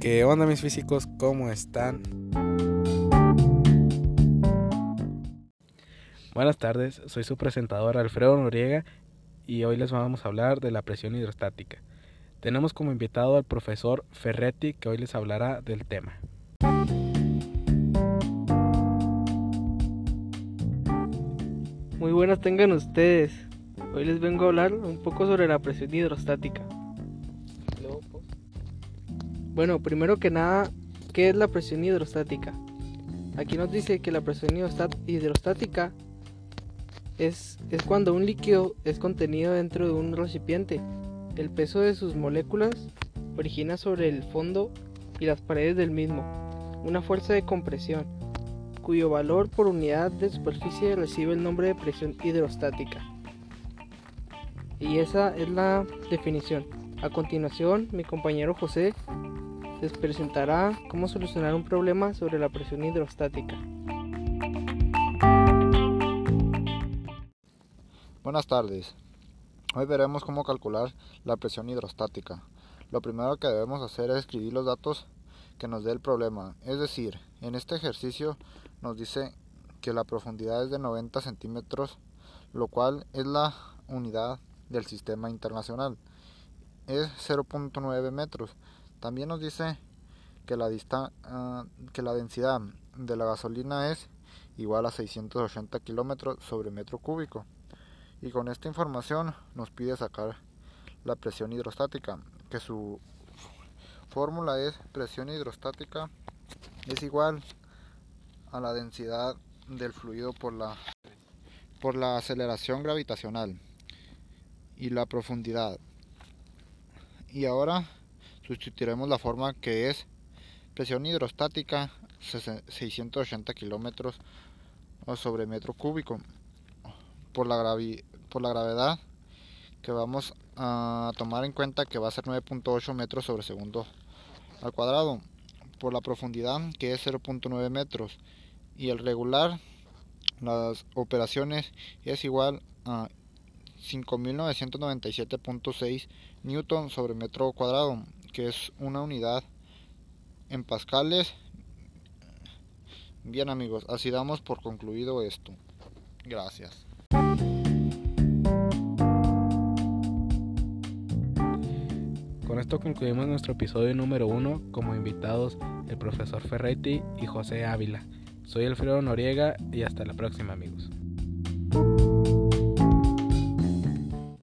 ¿Qué onda mis físicos? ¿Cómo están? Buenas tardes, soy su presentador Alfredo Noriega y hoy les vamos a hablar de la presión hidrostática. Tenemos como invitado al profesor Ferretti que hoy les hablará del tema. Muy buenas tengan ustedes. Hoy les vengo a hablar un poco sobre la presión hidrostática. Bueno, primero que nada, ¿qué es la presión hidrostática? Aquí nos dice que la presión hidrostática es, es cuando un líquido es contenido dentro de un recipiente. El peso de sus moléculas origina sobre el fondo y las paredes del mismo una fuerza de compresión, cuyo valor por unidad de superficie recibe el nombre de presión hidrostática. Y esa es la definición. A continuación, mi compañero José les presentará cómo solucionar un problema sobre la presión hidrostática. Buenas tardes. Hoy veremos cómo calcular la presión hidrostática. Lo primero que debemos hacer es escribir los datos que nos dé el problema. Es decir, en este ejercicio nos dice que la profundidad es de 90 centímetros, lo cual es la unidad del sistema internacional. Es 0.9 metros. También nos dice que la, ah, que la densidad de la gasolina es igual a 680 kilómetros sobre metro cúbico. Y con esta información nos pide sacar la presión hidrostática, que su fórmula es presión hidrostática es igual a la densidad del fluido por la, por la aceleración gravitacional y la profundidad. Y ahora sustituiremos la forma que es presión hidrostática 680 kilómetros sobre metro cúbico. Por la, por la gravedad que vamos a tomar en cuenta que va a ser 9.8 metros sobre segundo al cuadrado. Por la profundidad que es 0.9 metros y el regular las operaciones es igual a 5997.6 newton sobre metro cuadrado que es una unidad en pascales bien amigos así damos por concluido esto gracias Con esto concluimos nuestro episodio número uno como invitados el profesor Ferretti y José Ávila. Soy Alfredo Noriega y hasta la próxima amigos.